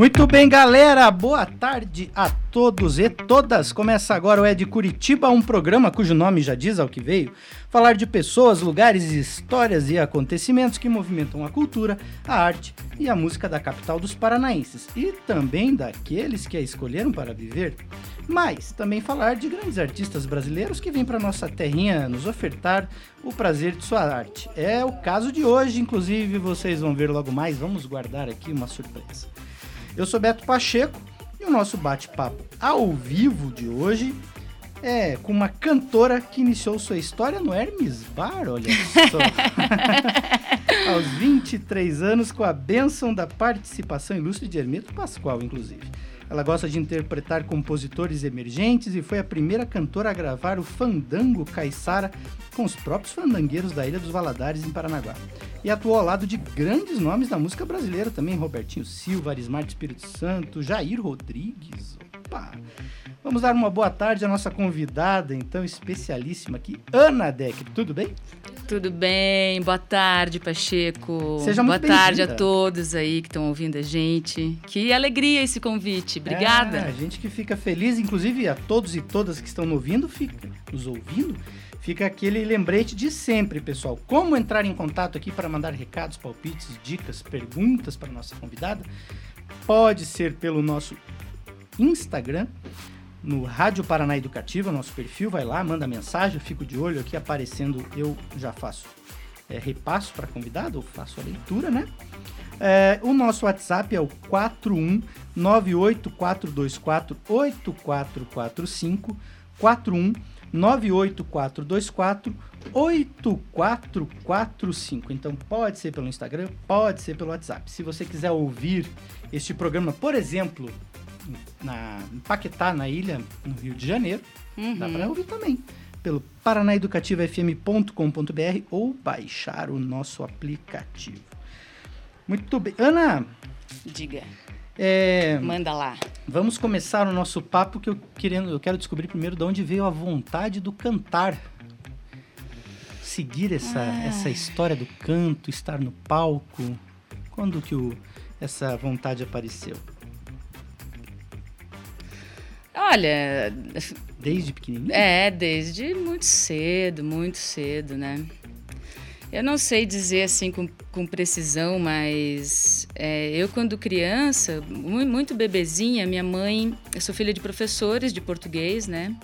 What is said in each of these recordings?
Muito bem, galera. Boa tarde a todos e todas. Começa agora o É de Curitiba, um programa cujo nome já diz ao que veio. Falar de pessoas, lugares, histórias e acontecimentos que movimentam a cultura, a arte e a música da capital dos paranaenses e também daqueles que a escolheram para viver. Mas também falar de grandes artistas brasileiros que vêm para nossa terrinha nos ofertar o prazer de sua arte. É o caso de hoje, inclusive vocês vão ver logo mais. Vamos guardar aqui uma surpresa. Eu sou Beto Pacheco e o nosso bate-papo ao vivo de hoje é com uma cantora que iniciou sua história no Hermes Bar, olha só. Aos 23 anos, com a bênção da participação ilustre de Hermeto Pascoal, inclusive. Ela gosta de interpretar compositores emergentes e foi a primeira cantora a gravar o Fandango Caiçara com os próprios fandangueiros da Ilha dos Valadares, em Paranaguá. E atuou ao lado de grandes nomes da música brasileira também, Robertinho Silva, Arismar Espírito Santo, Jair Rodrigues. Opa! Vamos dar uma boa tarde à nossa convidada, então, especialíssima aqui, Ana Deck. Tudo bem? Tudo bem, boa tarde, Pacheco. Seja muito Boa tarde a todos aí que estão ouvindo a gente. Que alegria esse convite. Obrigada. É, a gente que fica feliz, inclusive a todos e todas que estão nos ouvindo, fica, nos ouvindo, fica aquele lembrete de sempre, pessoal. Como entrar em contato aqui para mandar recados, palpites, dicas, perguntas para a nossa convidada? Pode ser pelo nosso Instagram, no Rádio Paraná Educativa, nosso perfil, vai lá, manda mensagem, eu fico de olho aqui aparecendo, eu já faço é, repasso para convidado, ou faço a leitura, né? É, o nosso WhatsApp é o 41984248445, 41984248445. Então pode ser pelo Instagram, pode ser pelo WhatsApp. Se você quiser ouvir este programa, por exemplo, na Paquetá, na ilha, no Rio de Janeiro, dá Uhum. para ouvir também pelo paranaeducativafm.com.br ou baixar o nosso aplicativo. Muito bem. Ana, Diga, é, manda lá. vamos começar o nosso papo que eu, querendo, eu quero descobrir primeiro de onde veio a vontade do cantar. Seguir essa, Ah. essa história do canto, estar no palco. Quando que o, essa vontade apareceu? Olha, Desde pequenininho? é, desde muito cedo, muito cedo, né? Eu não sei dizer assim com, com precisão, mas é, eu quando criança, mu- muito bebezinha, minha mãe, eu sou filha de professores de português, né?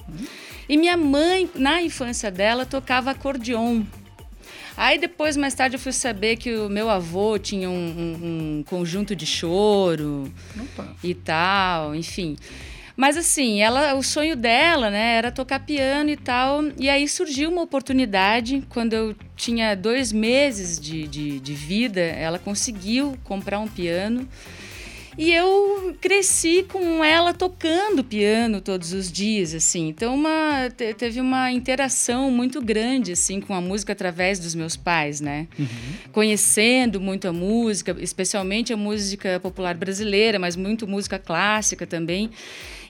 E minha mãe, na infância dela, tocava acordeon. Aí depois, mais tarde, eu fui saber que o meu avô tinha um, um- um conjunto de choro Opa. e tal, enfim. Mas assim, ela, o sonho dela, né, era tocar piano e tal. E aí surgiu uma oportunidade quando eu tinha dois meses de, de, de vida, ela conseguiu comprar um piano. E eu cresci com ela tocando piano todos os dias, assim. Então, uma, te- teve uma interação muito grande, assim, com a música através dos meus pais, né? Conhecendo muito a música, especialmente a música popular brasileira, mas muito música clássica também.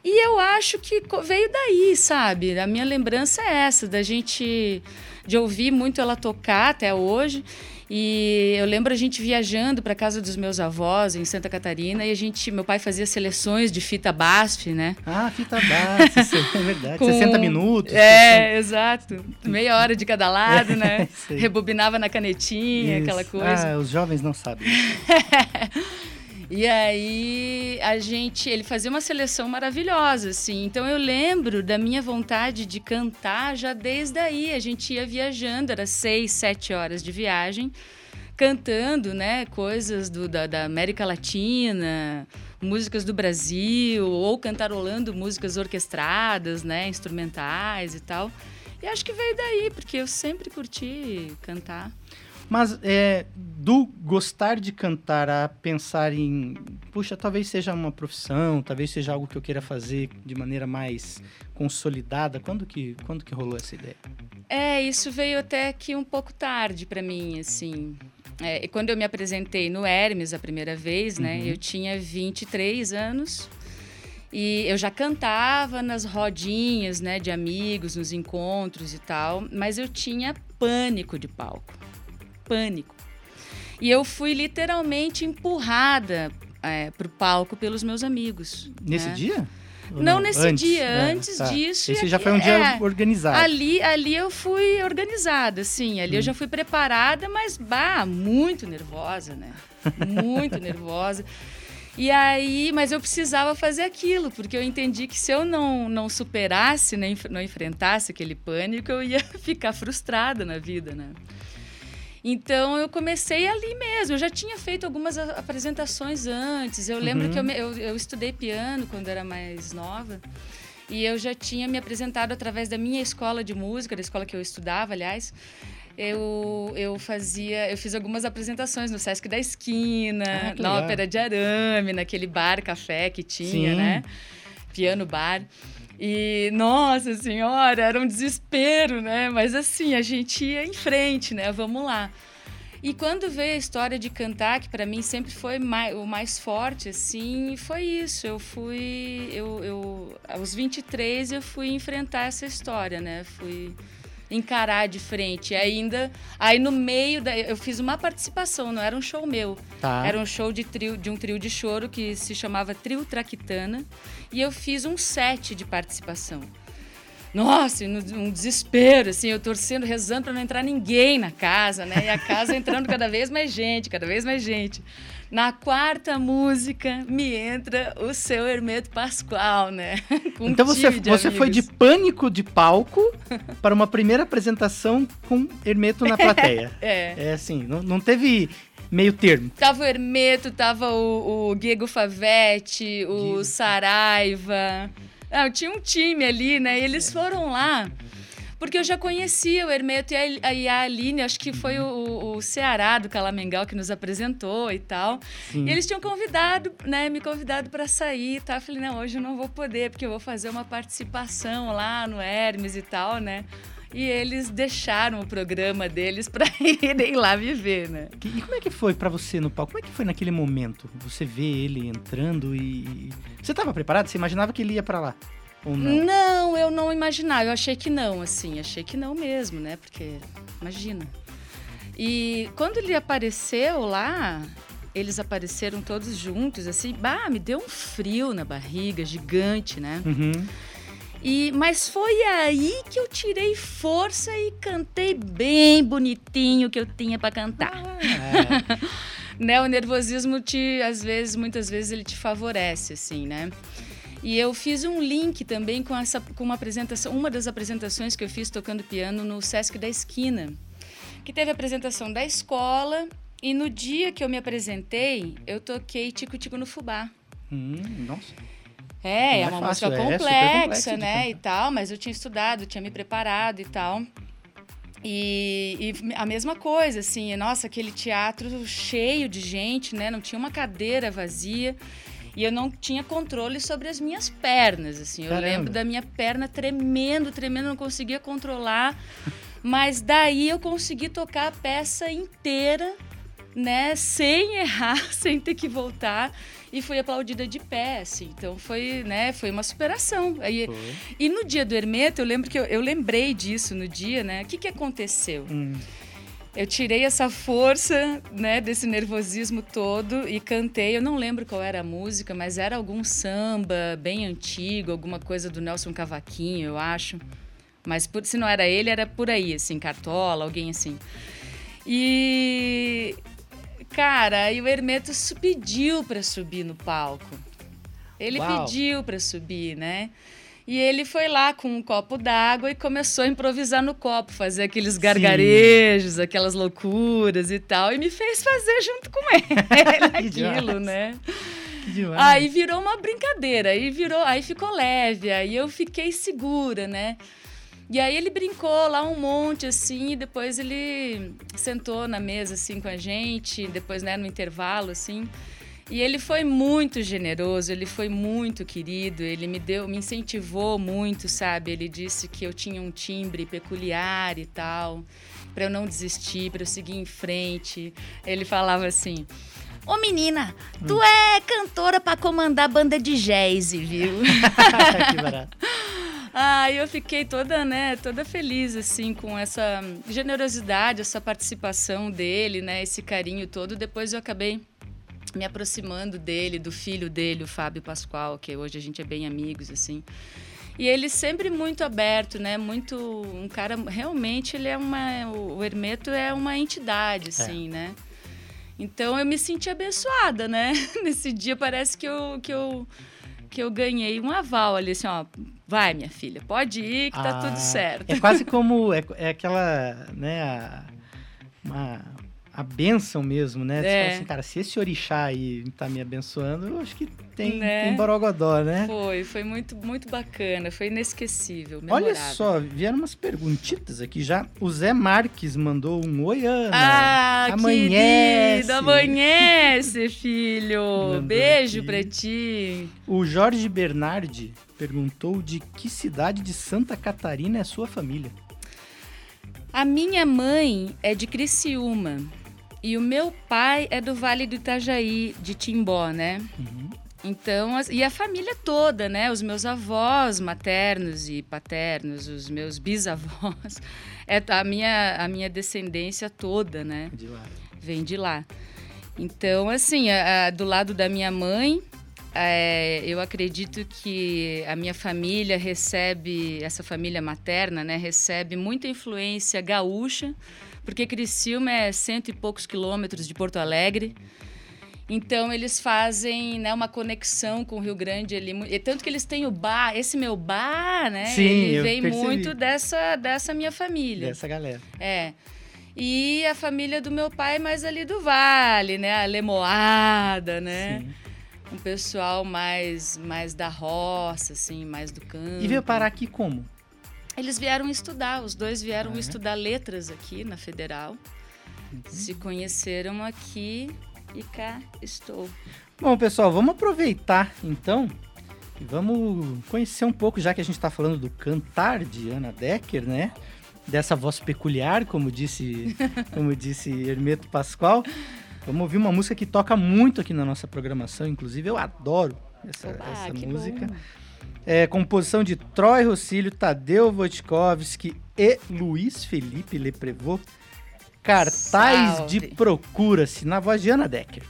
E eu acho que veio daí, sabe? A minha lembrança é essa, da gente... De ouvir muito ela tocar até hoje. E eu lembro a gente viajando para casa dos meus avós em Santa Catarina e a gente, meu pai fazia seleções de fita BASF, né? Ah, fita isso é verdade. Com- 60 minutos. É, exato. Meia hora de cada lado, né? Isso aí. Rebobinava na canetinha, aquela Isso. coisa. Ah, os jovens não sabem. E aí a gente, ele fazia uma seleção maravilhosa, assim. Então eu lembro da minha vontade de cantar já desde aí. A gente ia viajando, era seis, sete horas de viagem, cantando, né, coisas do, da, da América Latina, músicas do Brasil, ou cantarolando músicas orquestradas, né, instrumentais e tal. E acho que veio daí, porque eu sempre curti cantar. Mas é, do gostar de cantar a pensar em, puxa, talvez seja uma profissão, talvez seja algo que eu queira fazer de maneira mais consolidada, quando que, quando que rolou essa ideia? É, isso veio até que um pouco tarde para mim, assim. É, quando eu me apresentei no Hermes a primeira vez, né? Uhum. Eu tinha 23 anos. E eu já cantava nas rodinhas, né, de amigos, nos encontros e tal, mas eu tinha pânico de palco. Pânico. E eu fui literalmente empurrada é, para o palco pelos meus amigos. Nesse né? dia? Não, não, nesse antes, dia, é, antes tá. disso. Esse já foi um dia é, organizado. Ali, ali eu fui organizada, sim. Ali hum. eu já fui preparada, mas bah, muito nervosa, né? Muito nervosa. E aí, mas eu precisava fazer aquilo, porque eu entendi que se eu não, não superasse, né, não enfrentasse aquele pânico, eu ia ficar frustrada na vida, né? Então eu comecei ali mesmo. Eu já tinha feito algumas apresentações antes. Eu lembro uhum. que eu, eu, eu, estudei piano quando era mais nova. E eu já tinha me apresentado através da minha escola de música, da escola que eu estudava, aliás. Eu, eu fazia, eu fiz algumas apresentações no Sesc da Esquina, ah, na Ópera de Arame, naquele bar café que tinha, Sim. né? Piano bar. E, nossa senhora, era um desespero, né? Mas assim, a gente ia em frente, né? Vamos lá. E quando veio a história de cantar, que para mim sempre foi mais, o mais forte, assim, foi isso. Eu fui. Eu, eu, aos 23 eu fui enfrentar essa história, né? Fui encarar de frente. E ainda, aí no meio da, eu fiz uma participação, não era um show meu. Tá. Era um show de trio, de um trio de choro que se chamava Trio Traquitana, e eu fiz um set de participação. Nossa, um desespero, assim, eu torcendo, rezando para não entrar ninguém na casa, né? E a casa entrando cada vez mais gente, cada vez mais gente. Na quarta música me entra o seu Hermeto Pascoal, né? Com então você, você foi de pânico de palco para uma primeira apresentação com Hermeto na plateia. é. É assim, não, não teve meio termo. Tava o Hermeto, tava o, o Diego Favete, o Diego. Saraiva. Não, tinha um time ali, né? E eles foram lá porque eu já conhecia o Hermeto e a, e a Aline, acho que foi o, o Ceará do Calamengal que nos apresentou e tal. Sim. E eles tinham convidado, né, me convidado para sair e tal. Eu falei, não, hoje eu não vou poder, porque eu vou fazer uma participação lá no Hermes e tal, né? E eles deixaram o programa deles para irem lá viver, né? E como é que foi para você no palco? Como é que foi naquele momento? Você vê ele entrando e. Você estava preparado? Você imaginava que ele ia para lá? Ou não? Não, eu não imaginava. Eu achei que não, assim. Achei que não mesmo, né? Porque, imagina. E quando ele apareceu lá, eles apareceram todos juntos, assim. Bah, me deu um frio na barriga, gigante, né? Uhum. E, mas foi aí que eu tirei força e cantei bem bonitinho que eu tinha para cantar. Ah, é. né, o nervosismo te, às vezes, muitas vezes ele te favorece, assim, né? E eu fiz um link também com essa com uma apresentação, uma das apresentações que eu fiz tocando piano no Sesc da Esquina, que teve a apresentação da escola e no dia que eu me apresentei, eu toquei Tico Tico no Fubá. Hum, nossa. É, é, é uma fácil, música é complexa, né, e tal, mas eu tinha estudado, tinha me preparado e tal. E, e, a mesma coisa, assim, nossa, aquele teatro cheio de gente, né? Não tinha uma cadeira vazia. E eu não tinha controle sobre as minhas pernas, assim. Eu Caramba. lembro da minha perna tremendo, tremendo, não conseguia controlar. Mas daí eu consegui tocar a peça inteira, né, sem errar, sem ter que voltar e fui aplaudida de pé, assim. Então foi, né, foi uma superação. Aí, e no dia do Hermeto, eu lembro que eu, eu lembrei disso no dia, né? O que, que aconteceu? Hum eu tirei essa força, né, desse nervosismo todo e cantei. Eu não lembro qual era a música, mas era algum samba bem antigo, alguma coisa do Nelson Cavaquinho, eu acho. Mas por, se não era ele, era por aí, assim, Cartola, alguém assim. E cara, aí o Hermeto pediu para subir no palco. Ele Uau. pediu para subir, né? E ele foi lá com um copo d'água e começou a improvisar no copo, fazer aqueles gargarejos, Sim. aquelas loucuras e tal. E me fez fazer junto com ele aquilo, né? Aí virou uma brincadeira, aí virou, aí ficou leve, aí eu fiquei segura, né? E aí ele brincou lá um monte, assim, e depois ele sentou na mesa, assim, com a gente, depois, né, no intervalo, assim. E ele foi muito generoso, ele foi muito querido, ele me deu, me incentivou muito, sabe? Ele disse que eu tinha um timbre peculiar e tal, para eu não desistir, para eu seguir em frente. Ele falava assim: Ô menina, tu é cantora para comandar banda de jazz, viu? que barato. Ah, eu fiquei toda, né, toda feliz assim com essa generosidade, essa participação dele, né, esse carinho todo. Depois eu acabei me aproximando dele, do filho dele, o Fábio Pascoal, que hoje a gente é bem amigos assim. E ele sempre muito aberto, né? Muito um cara realmente ele é uma o Hermeto é uma entidade assim, é. né? Então eu me senti abençoada, né? Nesse dia parece que eu que eu que eu ganhei um aval ali, assim, ó, vai minha filha, pode ir que tá ah, tudo certo. É quase como, é, é aquela, né, a, uma, a benção mesmo, né? Você é. fala assim, cara, se esse orixá aí tá me abençoando, eu acho que tem, né? tem borogodó, né? Foi, foi muito, muito bacana, foi inesquecível, memorável. Olha só, vieram umas perguntitas aqui já. O Zé Marques mandou um oi, Ana. Ah, amanhece. Querido, amanhece, filho. Mandou Beijo aqui. pra ti. O Jorge Bernardi perguntou de que cidade de Santa Catarina é sua família. A minha mãe é de Criciúma. E o meu pai é do Vale do Itajaí, de Timbó, né? Uhum. Então, e a família toda, né? Os meus avós maternos e paternos, os meus bisavós, é a minha, a minha descendência toda, né? De lá. Vem de lá. Então, assim, a, a, do lado da minha mãe, é, eu acredito que a minha família recebe, essa família materna, né? Recebe muita influência gaúcha porque Criciúma é cento e poucos quilômetros de Porto Alegre. Então eles fazem né, uma conexão com o Rio Grande ali. E tanto que eles têm o bar, esse meu bar, né? Sim, ele vem muito dessa, dessa minha família. Dessa galera. É. E a família do meu pai é mais ali do Vale, né? A Lemoada, né? Sim. Um pessoal mais, mais da roça, assim, mais do campo. E veio parar aqui como? Eles vieram estudar, os dois vieram ah, é? estudar letras aqui na Federal. Uhum. Se conheceram aqui e cá estou. Bom, pessoal, vamos aproveitar então e vamos conhecer um pouco, já que a gente está falando do cantar de Ana Decker, né? Dessa voz peculiar, como disse, como disse Hermeto Pascoal. Vamos ouvir uma música que toca muito aqui na nossa programação, inclusive eu adoro essa, Oba, essa música. Bom. É, composição de Troy Rossílio, Tadeu Wojtkowski e Luiz Felipe Leprevot. Cartaz Salve. de Procura-se, na voz de Ana Decker.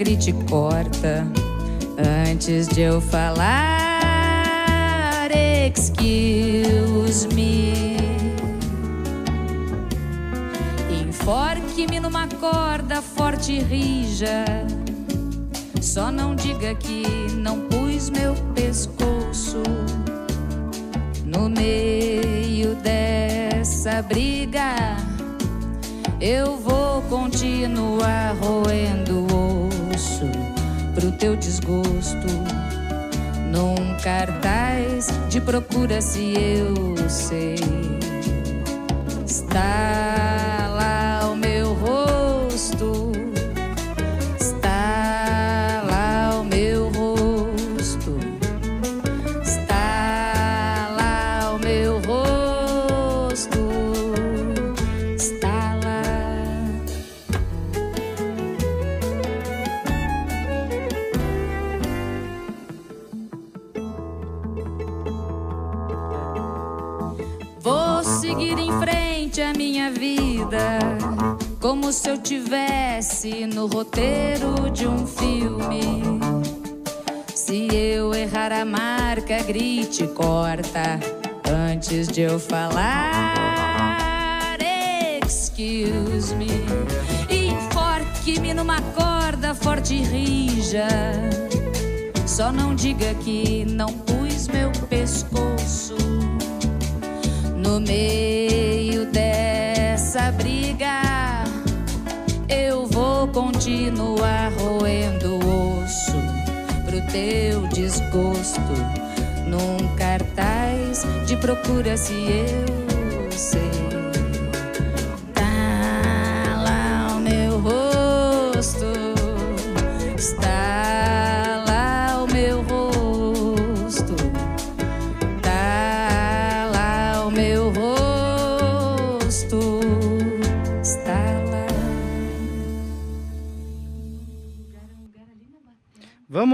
Grite corta antes de eu falar. Excuse me. Enforque-me numa corda forte e rija. Só não diga que não pus meu pescoço no meio dessa briga. Eu vou continuar roendo o pro teu desgosto. Num cartaz de procura se eu sei. Eu tivesse no roteiro de um filme. Se eu errar a marca, grite, corta antes de eu falar. Excuse me. Enforque-me numa corda forte e rija. Só não diga que não pus meu pescoço no meio dessa briga. Eu vou continuar roendo osso pro teu desgosto. Num cartaz de procura se eu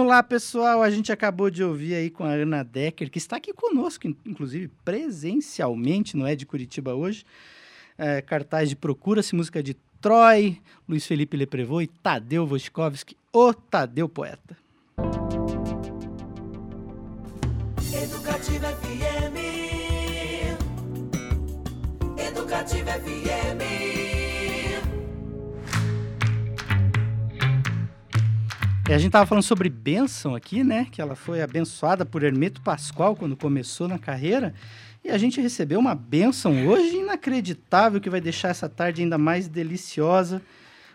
Vamos lá, pessoal. A gente acabou de ouvir aí com a Ana Decker, que está aqui conosco, inclusive presencialmente, não é de Curitiba hoje. É, cartaz de Procura-se, música de Troy, Luiz Felipe Leprevô e Tadeu Voschkovski, o Tadeu Poeta. Educativa FM Educativa FM a gente estava falando sobre bênção aqui, né? Que ela foi abençoada por Hermeto Pascoal quando começou na carreira. E a gente recebeu uma bênção hoje inacreditável que vai deixar essa tarde ainda mais deliciosa.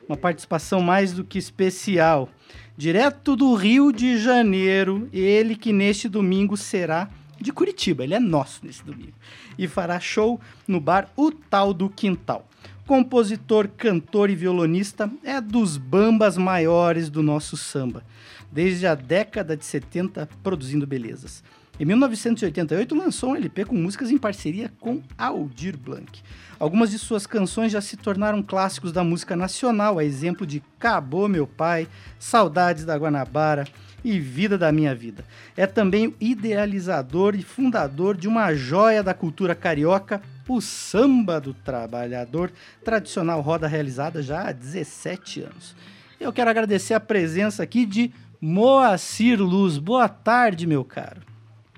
Uma participação mais do que especial. Direto do Rio de Janeiro, ele que neste domingo será de Curitiba. Ele é nosso nesse domingo. E fará show no bar O Tal do Quintal compositor, cantor e violonista, é dos bambas maiores do nosso samba, desde a década de 70 produzindo belezas. Em 1988 lançou um LP com músicas em parceria com Aldir Blanc. Algumas de suas canções já se tornaram clássicos da música nacional, a exemplo de Cabô Meu Pai, Saudades da Guanabara e Vida da Minha Vida. É também o idealizador e fundador de uma joia da cultura carioca, o Samba do Trabalhador, tradicional roda realizada já há 17 anos. Eu quero agradecer a presença aqui de Moacir Luz. Boa tarde, meu caro.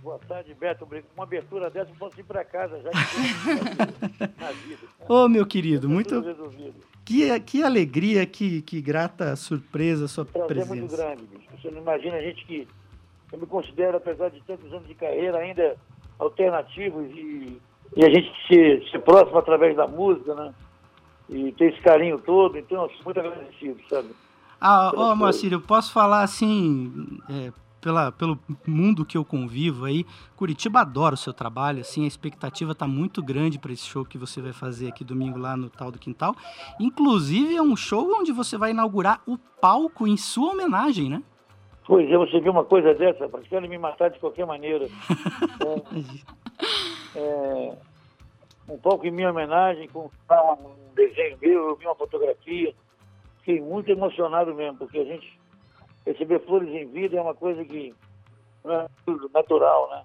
Boa tarde, Beto. Uma abertura dessa eu posso ir para casa já. Ô, oh, meu querido, tá muito. Que, que alegria, que, que grata surpresa a sua Prazer presença. muito grande, bicho. Você não imagina a gente que. Eu me considero, apesar de tantos anos de carreira, ainda alternativos e e a gente se, se próximo através da música, né? E ter esse carinho todo, então eu sou muito agradecido, sabe? Ah, oh, Moacir, eu posso falar assim, é, pela, pelo mundo que eu convivo aí, Curitiba adora o seu trabalho, assim, a expectativa está muito grande para esse show que você vai fazer aqui domingo lá no Tal do Quintal. Inclusive, é um show onde você vai inaugurar o palco em sua homenagem, né? Pois é, você viu uma coisa dessa, para querem me matar de qualquer maneira. é, é, um pouco em minha homenagem, com um desenho meu, eu vi uma fotografia. Fiquei muito emocionado mesmo, porque a gente receber flores em vida é uma coisa que não é natural, né?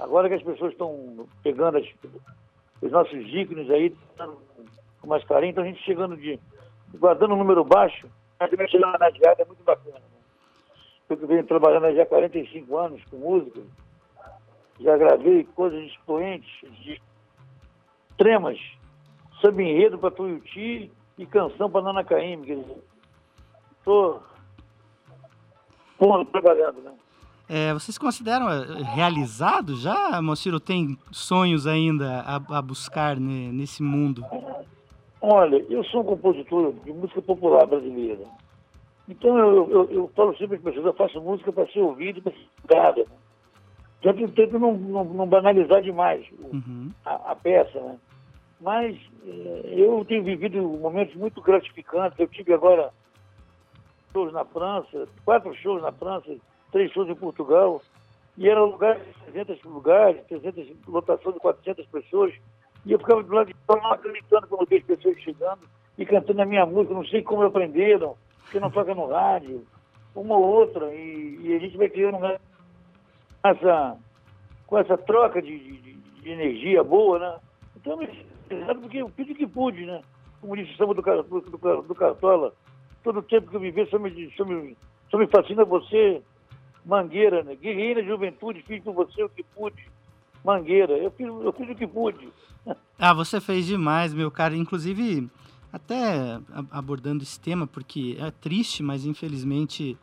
Agora que as pessoas estão pegando as, os nossos ícones aí, com mais carinho, então a gente chegando de. guardando um número baixo, mas também chegar na diária é muito bacana. Né? Eu venho trabalhando já há 45 anos com música, já gravei coisas expoentes, de extremas, samba enredo para Tuiuti e canção para Nana Caymmi. Estou trabalhando, né? É, vocês consideram é, realizado já, Mociro? Tem sonhos ainda a, a buscar né, nesse mundo? Olha, eu sou um compositor de música popular brasileira. Então eu, eu, eu falo sempre para as pessoas, eu faço música para ser ouvido e para ser estudada. Né? Já tento não, não, não, banalizar demais uhum. a, a, peça, né? Mas eh, eu tenho vivido momentos muito gratificantes. Eu tive agora shows na França, quatro shows na França, três shows em Portugal, e era lugar de 300 lugares, 300, lotação de 400 pessoas, e eu ficava do lado de fora acreditando quando eu vejo pessoas chegando e cantando a minha música, não sei como aprenderam, porque não toca no rádio, uma ou outra, e, e a gente vai criando né, essa, com essa troca de, de, de energia boa, né? Então, porque eu fiz o que pude, né? como disse o samba do, do, do, do Cartola, todo o tempo que eu vivi só me, só me, só me fascina você, Mangueira, né? Guerreira juventude, fiz com você o que pude. Mangueira, eu fiz, eu fiz o que pude. Ah, você fez demais, meu cara. Inclusive, até abordando esse tema, porque é triste, mas infelizmente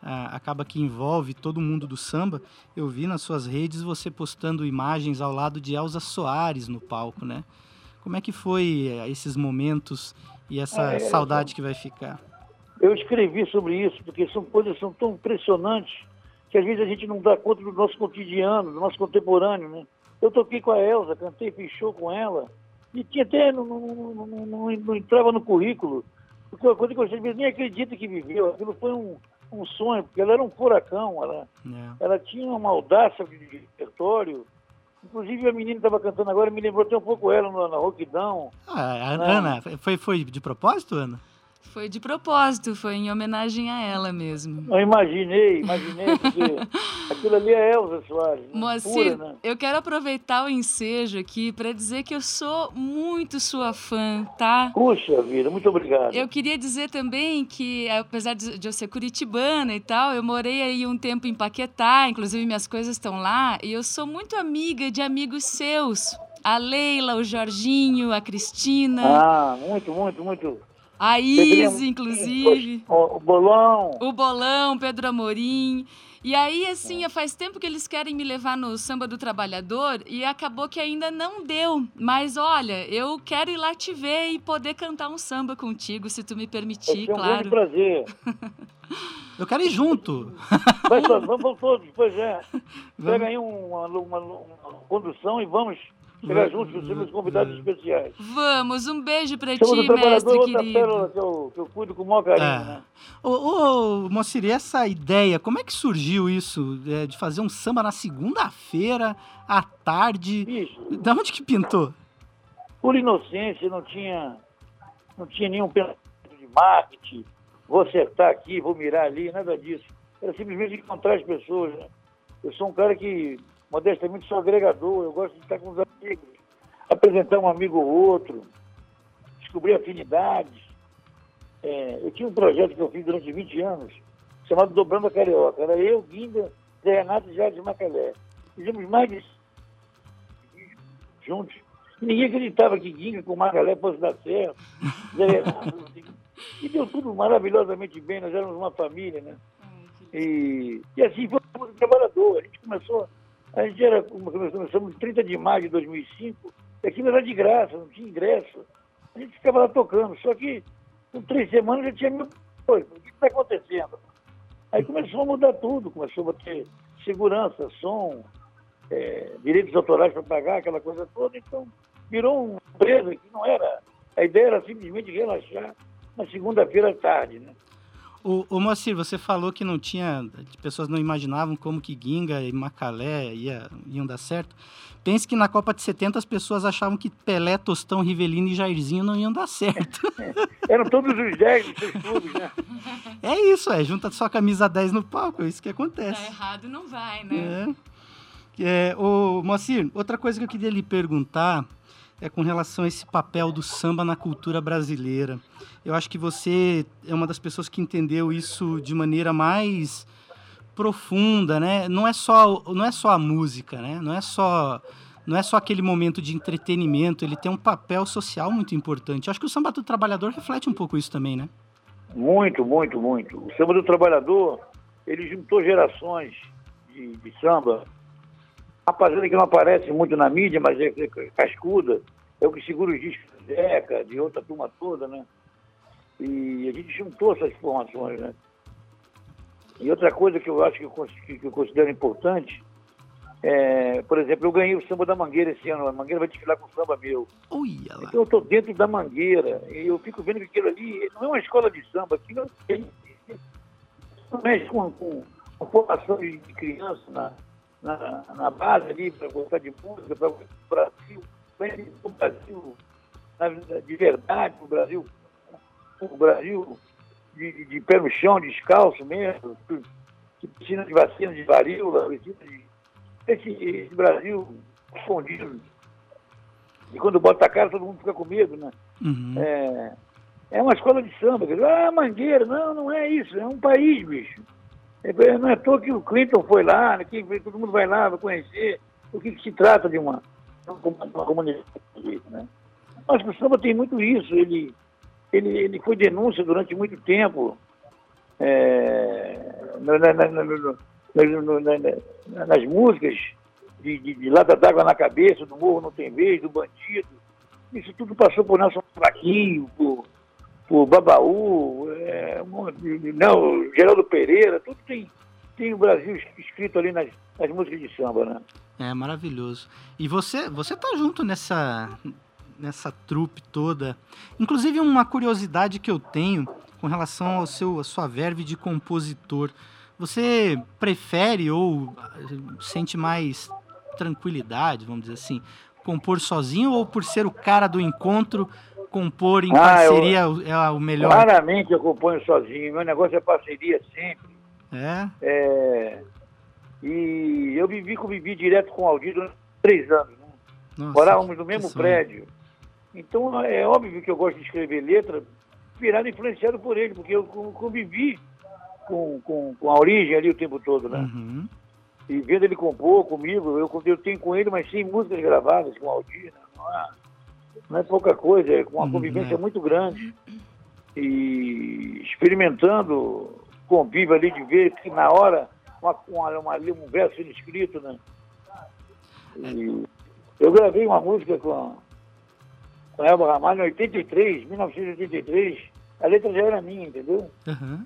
acaba que envolve todo mundo do samba. Eu vi nas suas redes você postando imagens ao lado de Elza Soares no palco, né? Como é que foi eh, esses momentos e essa é, saudade que vai ficar? Eu escrevi sobre isso, porque são coisas são tão impressionantes que às vezes a gente não dá conta do nosso cotidiano, do nosso contemporâneo, né? Eu toquei com a Elza, cantei, fiz show com ela, e tinha até, não, não, não, não, entrava no currículo, porque uma coisa que eu às vezes nem acredito que viveu, aquilo foi um, um sonho, porque ela era um furacão, ela, é. ela tinha uma audácia de repertório, Inclusive a menina estava cantando agora, me lembrou até um pouco ela na, na Roquidão. Ah, Ana, foi, foi de propósito, Ana? Foi de propósito, foi em homenagem a ela mesmo. Eu imaginei, imaginei, porque aquilo ali é Elza Soares. Né? Moacir, Pura, né? eu quero aproveitar o ensejo aqui para dizer que eu sou muito sua fã, tá? Puxa vida, muito obrigado. Eu queria dizer também que, apesar de eu ser curitibana e tal, eu morei aí um tempo em Paquetá, inclusive minhas coisas estão lá, e eu sou muito amiga de amigos seus. A Leila, o Jorginho, a Cristina. Ah, muito, muito, muito. A Izzy, inclusive. O, Bolão. O Bolão, Pedro Amorim. E aí, assim, faz tempo que eles querem me levar no Samba do Trabalhador e acabou que ainda não deu. Mas olha, eu quero ir lá te ver e poder cantar um samba contigo, se tu me permitir, é um claro. Um prazer. eu quero ir junto. Mas, vamos todos, pois é. Pega aí uma, uma, uma condução e vamos chegar juntos, sermos convidados especiais. Vamos, um beijo pra Somos ti, mestre outra querido. pérola que eu, que eu cuido com o maior carinho, é. né? Ô, ô Mociri, essa ideia, como é que surgiu isso é, de fazer um samba na segunda-feira, à tarde? Isso. Da onde que pintou? Por inocência, não tinha, não tinha nenhum pensamento de marketing, vou acertar aqui, vou mirar ali, nada disso. Era simplesmente encontrar as pessoas, né? Eu sou um cara que modestamente sou agregador, eu gosto de estar com os amigos, apresentar um amigo ou outro, descobrir afinidades. É, eu tinha um projeto que eu fiz durante 20 anos, chamado Dobrando a Carioca. Era eu, Guinda, Zé Renato e Jardim Macalé. Fizemos mais de juntos. E ninguém acreditava que Guinga com Macalé fosse dar certo. Zé Renato, assim. E deu tudo maravilhosamente bem, nós éramos uma família, né? E, e assim foi o trabalhador. A gente começou a gente era, começamos 30 de maio de 2005, e aquilo era de graça, não tinha ingresso. A gente ficava lá tocando, só que com três semanas já tinha mil coisas. O que está acontecendo? Aí começou a mudar tudo, começou a ter segurança, som, é, direitos autorais para pagar, aquela coisa toda. Então, virou uma empresa que não era. A ideia era simplesmente relaxar na segunda-feira à tarde, né? O, o Moacir, você falou que não tinha, pessoas não imaginavam como que Ginga e Macalé ia, iam dar certo. Pense que na Copa de 70 as pessoas achavam que Pelé, Tostão, Rivelino e Jairzinho não iam dar certo. Eram todos os 10 dos seus clubes, né? É isso, é. Junta só a camisa 10 no palco, é isso que acontece. Tá errado não vai, né? É. é o Moacir, outra coisa que eu queria lhe perguntar é com relação a esse papel do samba na cultura brasileira. Eu acho que você é uma das pessoas que entendeu isso de maneira mais profunda, né? Não é só, não é só a música, né? Não é só não é só aquele momento de entretenimento, ele tem um papel social muito importante. Eu acho que o samba do trabalhador reflete um pouco isso também, né? Muito, muito, muito. O samba do trabalhador, ele juntou gerações de, de samba rapaziada que não aparece muito na mídia, mas é, é cascuda, é o que segura os discos de Zeca, de outra turma toda, né? E a gente juntou essas informações, né? E outra coisa que eu acho que eu, que eu considero importante é, por exemplo, eu ganhei o samba da Mangueira esse ano. A Mangueira vai desfilar com o samba meu. Então eu estou dentro da Mangueira e eu fico vendo que aquilo ali não é uma escola de samba, aquilo não mexe com, com, com formação de criança na, na, na base ali para gostar de música, para o Brasil, o Brasil de verdade, o Brasil, o Brasil de, de, pé no chão, descalço mesmo, que precisa de vacina de varíola, precisa de. Esse, esse Brasil escondido. E quando bota a cara, todo mundo fica com medo, né? Uhum. É, é uma escola de samba. Ah, Mangueira, não, não é isso, é um país, bicho. É, não é à toa que o Clinton foi lá, que todo mundo vai lá, vai conhecer o que, que se trata de uma, uma comunidade. Né? Mas o samba tem muito isso, ele, ele, ele foi denúncia durante muito tempo na, na, na, nas músicas de, de, de lata d'água na cabeça, do morro não tem vez, do bandido. Isso tudo passou por Nelson Fraquinho, por, por Babaú, é, não, Geraldo Pereira, tudo tem, tem o Brasil escrito ali nas, nas músicas de samba, né? É maravilhoso. E você, você tá junto nessa nessa trupe toda. Inclusive uma curiosidade que eu tenho com relação ao seu a sua verve de compositor. Você prefere ou sente mais tranquilidade, vamos dizer assim, compor sozinho ou por ser o cara do encontro, compor em ah, parceria eu, é o melhor? Claramente eu componho sozinho, meu negócio é parceria sempre. É? é e eu vivi, convivi direto com o Aldir durante três anos. Né? Nossa, Morávamos no mesmo prédio. Então é óbvio que eu gosto de escrever letra virado influenciado por ele, porque eu convivi com, com, com a origem ali o tempo todo, né? Uhum. E vendo ele compor comigo, eu, eu tenho com ele mas 100 músicas gravadas com o Aldir, né? Não, é, pouca coisa, é uma uhum, convivência é. muito grande. E experimentando convívio ali de ver que na hora uma, uma, uma, um verso escrito, né? E eu gravei uma música com a, com a Elba Ramalho em 83, 1983, a letra já era minha, entendeu? Uhum.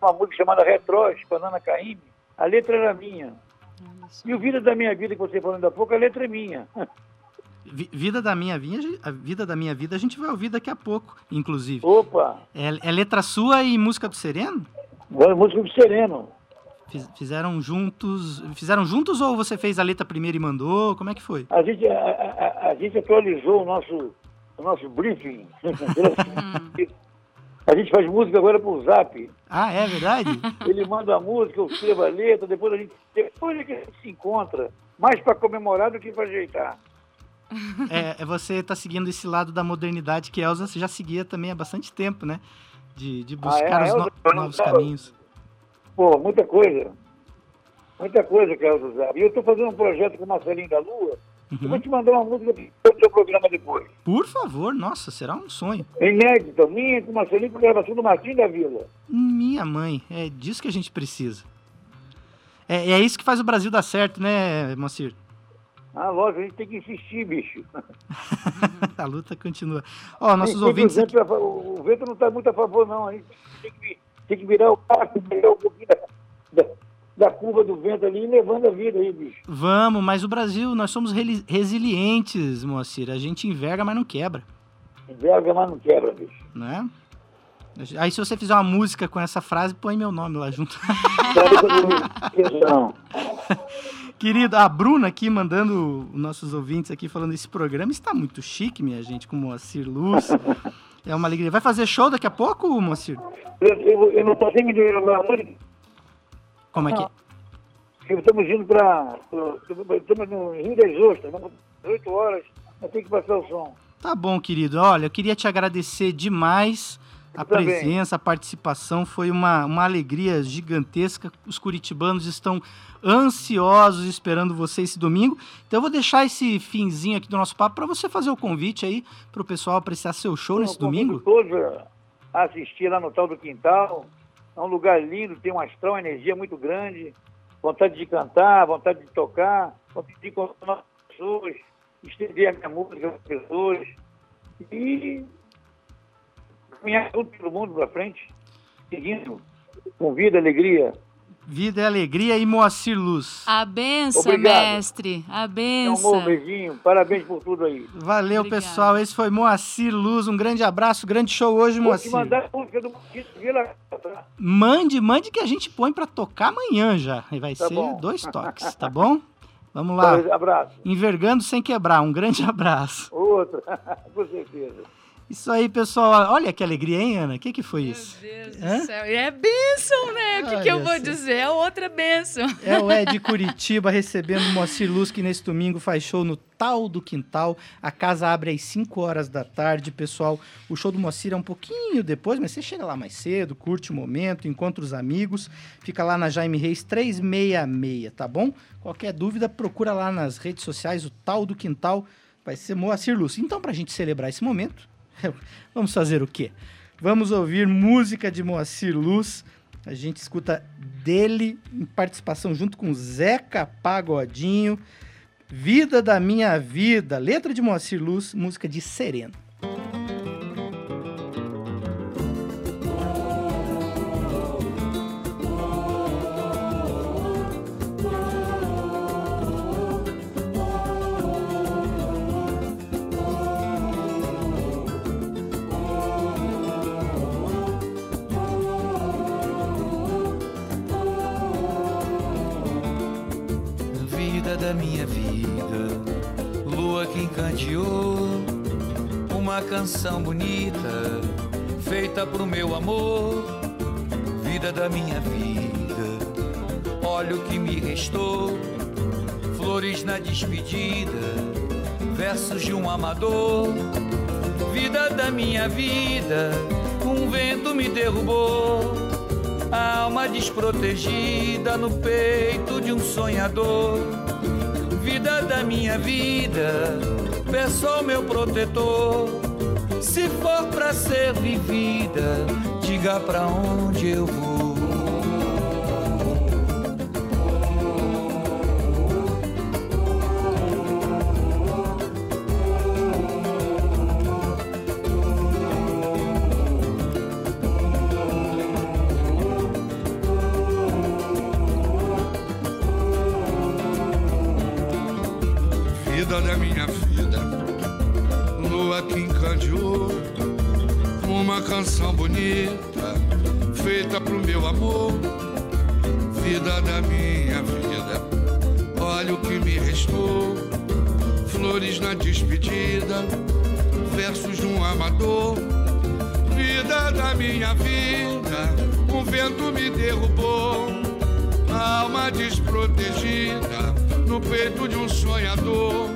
Uma música chamada Retros, Banana Caymmi, a letra era minha. E o Vida da Minha Vida, que você falou ainda há pouco, a letra é minha. Vida da minha vida, a vida da minha vida a gente vai ouvir daqui a pouco, inclusive. Opa! É, é letra sua e música do Sereno? É música do Sereno. Fizeram juntos, fizeram juntos ou você fez a letra primeiro e mandou? Como é que foi? A gente, a, a, a gente atualizou o nosso, o nosso briefing. a gente faz música agora por zap. Ah, é verdade? Ele manda a música, eu escrevo a letra, depois a gente, depois é que a gente se encontra, mais para comemorar do que para ajeitar. É, é você está seguindo esse lado da modernidade que Elza já seguia também há bastante tempo, né? De, de buscar ah, é? os no, novos caminhos. Pô, muita coisa. Muita coisa que Elza usava. E eu estou fazendo um projeto com o Marcelinho da Lua. Uhum. Eu vou te mandar uma música do seu programa depois. Por favor, nossa, será um sonho. Inédito, minha com o Marcelinho com gravação do Martim da Vila. Minha mãe, é disso que a gente precisa. É, é isso que faz o Brasil dar certo, né, Moacir? Ah, lógico, a gente tem que insistir, bicho. a luta continua. Ó, nossos ouvintes. O vento, aqui... o vento não está muito a favor, não. A gente tem que, tem que virar o passo, virar um pouquinho da, da, da, curva do vento ali e levando a vida aí, bicho. Vamos, mas o Brasil, nós somos resilientes, Moacir. A gente enverga, mas não quebra. Enverga, mas não quebra, bicho. Né? Aí se você fizer uma música com essa frase, põe meu nome lá junto. Não. Querido, a Bruna aqui mandando nossos ouvintes aqui falando esse programa está muito chique, minha gente, com o Moacir Luz. É uma alegria. Vai fazer show daqui a pouco, Moacir? Eu, eu, eu não estou sem dinheiro, meu amor. Como é que? Estamos indo para. Estamos no Rio das Ostras, 8 horas, mas tem que passar o som. Tá bom, querido. Olha, eu queria te agradecer demais a presença, a participação. Foi uma, uma alegria gigantesca. Os curitibanos estão ansiosos esperando você esse domingo. Então eu vou deixar esse finzinho aqui do nosso papo para você fazer o convite aí para o pessoal apreciar seu show nesse domingo. Todos a assistir lá no tal do Quintal. É um lugar lindo, tem um astral, uma energia muito grande. Vontade de cantar, vontade de tocar, vontade de encontrar pessoas, estender a minha música para as pessoas. E caminhar pelo mundo para frente, seguindo com vida, alegria. Vida e alegria e Moacir Luz. A benção, mestre. A benção. Um beijinho. Parabéns por tudo aí. Valeu, Obrigada. pessoal. Esse foi Moacir Luz. Um grande abraço, grande show hoje, Vou Moacir. Te mandar a música do Vila. Mande, mande que a gente põe para tocar amanhã já. E vai tá ser bom. dois toques, tá bom? Vamos lá. abraço. Envergando sem quebrar. Um grande abraço. Outro, com certeza. Isso aí, pessoal. Olha que alegria, hein, Ana? O que, que foi isso? Meu Deus Hã? do céu. E é bênção, né? O que, que eu vou dizer? É outra bênção. É o Ed Curitiba recebendo o Moacir Luz, que nesse domingo faz show no Tal do Quintal. A casa abre às 5 horas da tarde, pessoal. O show do Moacir é um pouquinho depois, mas você chega lá mais cedo, curte o momento, encontra os amigos. Fica lá na Jaime Reis 366, tá bom? Qualquer dúvida, procura lá nas redes sociais o Tal do Quintal. Vai ser Moacir Luz. Então, pra gente celebrar esse momento, vamos fazer o quê? Vamos ouvir música de Moacir Luz. A gente escuta dele em participação junto com Zeca Pagodinho. Vida da Minha Vida, letra de Moacir Luz, música de Sereno. Da minha vida, lua que encanteou, uma canção bonita, feita pro meu amor. Vida da minha vida, olha o que me restou, flores na despedida, versos de um amador. Vida da minha vida, um vento me derrubou. Alma desprotegida no peito de um sonhador. Da minha vida, peço ao meu protetor. Se for pra ser vivida, diga pra onde eu vou. Minha vida, um vento me derrubou, alma desprotegida no peito de um sonhador.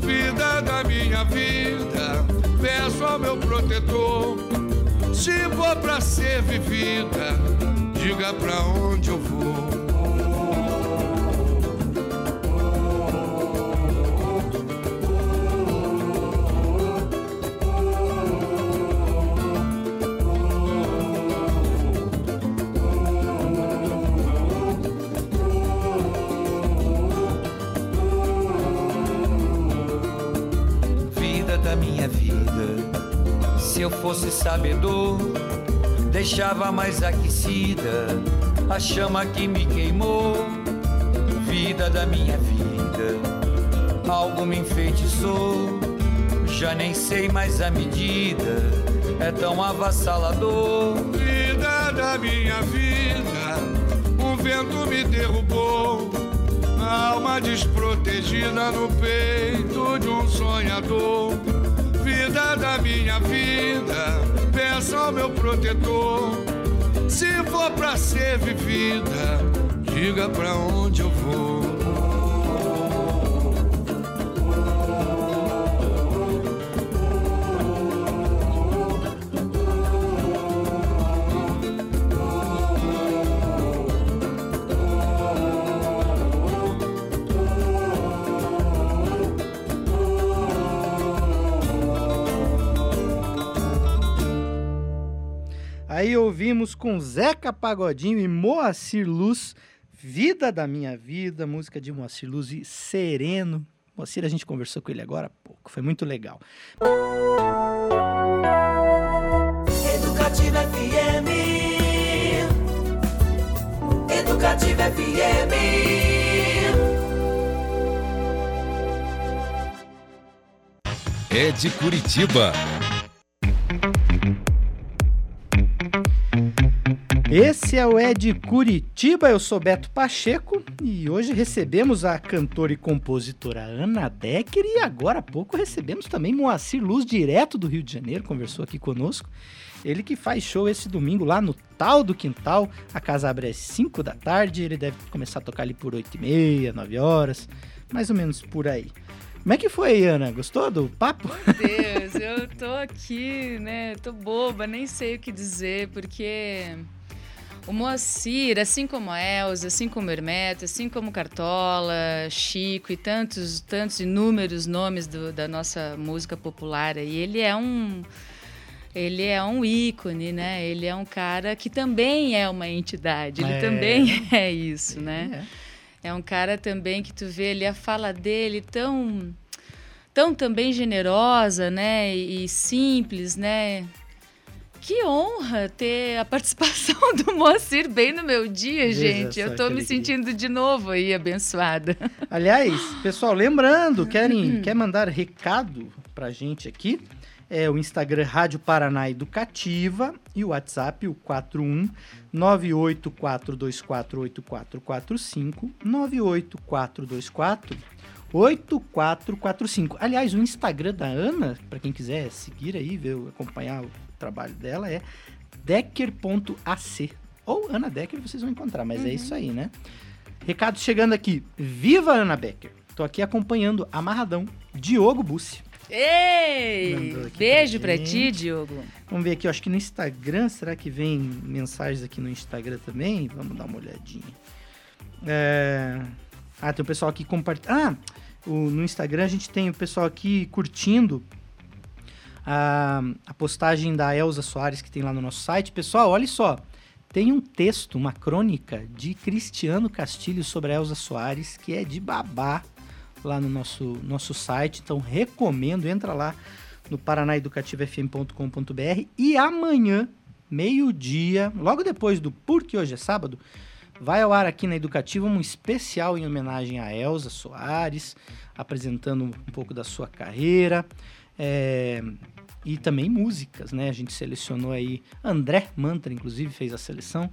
Vida da minha vida, peço ao meu protetor. Se for pra ser vivida, diga pra onde eu vou. Sabedor, deixava mais aquecida a chama que me queimou. Vida da minha vida, algo me enfeitiçou. Já nem sei mais a medida, é tão avassalador. Vida da minha vida, um vento me derrubou. Alma desprotegida no peito de um sonhador. Vida da minha vida, peço ao meu protetor. Se for pra ser vivida, diga pra onde eu Aí ouvimos com Zeca Pagodinho e Moacir Luz, Vida da Minha Vida, música de Moacir Luz e Sereno. Moacir, a gente conversou com ele agora há pouco, foi muito legal. Educativa FM. Educativa FM. É de Curitiba. Esse é o Ed Curitiba, eu sou Beto Pacheco e hoje recebemos a cantora e compositora Ana Decker e agora há pouco recebemos também Moacir Luz, direto do Rio de Janeiro, conversou aqui conosco. Ele que faz show esse domingo lá no Tal do Quintal, a casa abre às 5 da tarde, ele deve começar a tocar ali por 8 e meia, 9 horas, mais ou menos por aí. Como é que foi, Ana? Gostou do papo? Deus, eu tô aqui, né? Tô boba, nem sei o que dizer, porque o Moacir, assim como a Elza, assim como o Hermeto, assim como Cartola, Chico e tantos, tantos inúmeros nomes do, da nossa música popular, e ele é um ele é um ícone, né? Ele é um cara que também é uma entidade, ele É. também é isso, né? É. É um cara também que tu vê ali a fala dele tão tão também generosa, né, e, e simples, né? Que honra ter a participação do Moacir bem no meu dia, Veja gente. Eu tô me sentindo de novo aí abençoada. Aliás, pessoal, lembrando, querem, quer mandar recado pra gente aqui? É o Instagram Rádio Paraná Educativa e o WhatsApp, o 41 984248445, 98424 8445. Aliás, o Instagram da Ana, para quem quiser seguir aí, ver, acompanhar trabalho dela, é decker.ac. Ou Ana Decker vocês vão encontrar, mas é isso aí, né? Recado chegando aqui. Viva Ana Becker! Tô aqui acompanhando Amarradão, Diogo Bussi. Ei! Beijo pra pra ti. Diogo. Vamos ver aqui, eu acho que no Instagram, será que vem mensagens aqui no Instagram também? Vamos dar uma olhadinha. É... Ah, tem o pessoal aqui compartilhando. Ah, o- no Instagram a gente tem o pessoal aqui curtindo a, a postagem da Elza Soares que tem lá no nosso site. Pessoal, olha só. Tem um texto, uma crônica de Cristiano Castilho sobre a Elza Soares, que é de babá lá no nosso, nosso site. Então recomendo, entra lá no paranaeducativofm.com.br e amanhã, meio-dia, logo depois do Porque Hoje é Sábado, vai ao ar aqui na Educativa um especial em homenagem a Elza Soares, apresentando um pouco da sua carreira. é, e também músicas, né? A gente selecionou aí, André Mantra, inclusive, fez a seleção.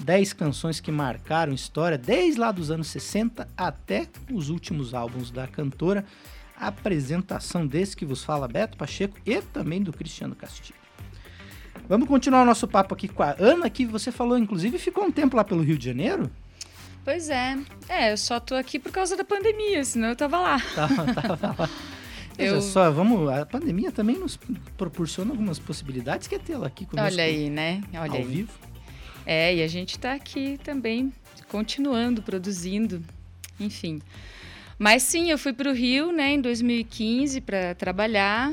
10 canções que marcaram história, desde lá dos anos 60 até os últimos álbuns da cantora. A apresentação desse que vos fala Beto Pacheco e também do Cristiano Castilho. Vamos continuar o nosso papo aqui com a Ana, que você falou, inclusive, ficou um tempo lá pelo Rio de Janeiro. Pois é. É, eu só tô aqui por causa da pandemia, senão eu tava lá. Tava, tava lá. Eu- só, vamos. A pandemia também nos proporciona algumas possibilidades que é tê-la aqui conosco Olha aí, né? Olha ao aí. vivo. É, e a gente tá aqui também continuando, produzindo, enfim. Mas sim, eu fui para o Rio, né, em 2015 para trabalhar,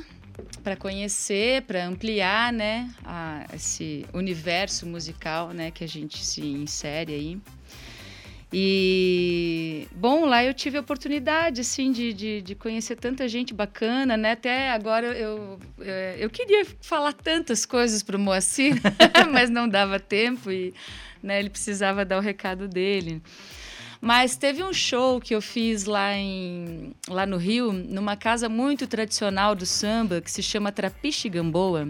para conhecer, para ampliar, né, a- esse universo musical, né, que a gente se insere aí. E, bom, lá eu tive a oportunidade, assim, de, de, de conhecer tanta gente bacana, né? Até agora eu, eh, eu queria falar tantas coisas para o Moacir, mas não dava tempo e né, ele precisava dar o recado dele. Mas teve um show que eu fiz lá, em, lá no Rio, numa casa muito tradicional do samba, que se chama Trapiche Gamboa.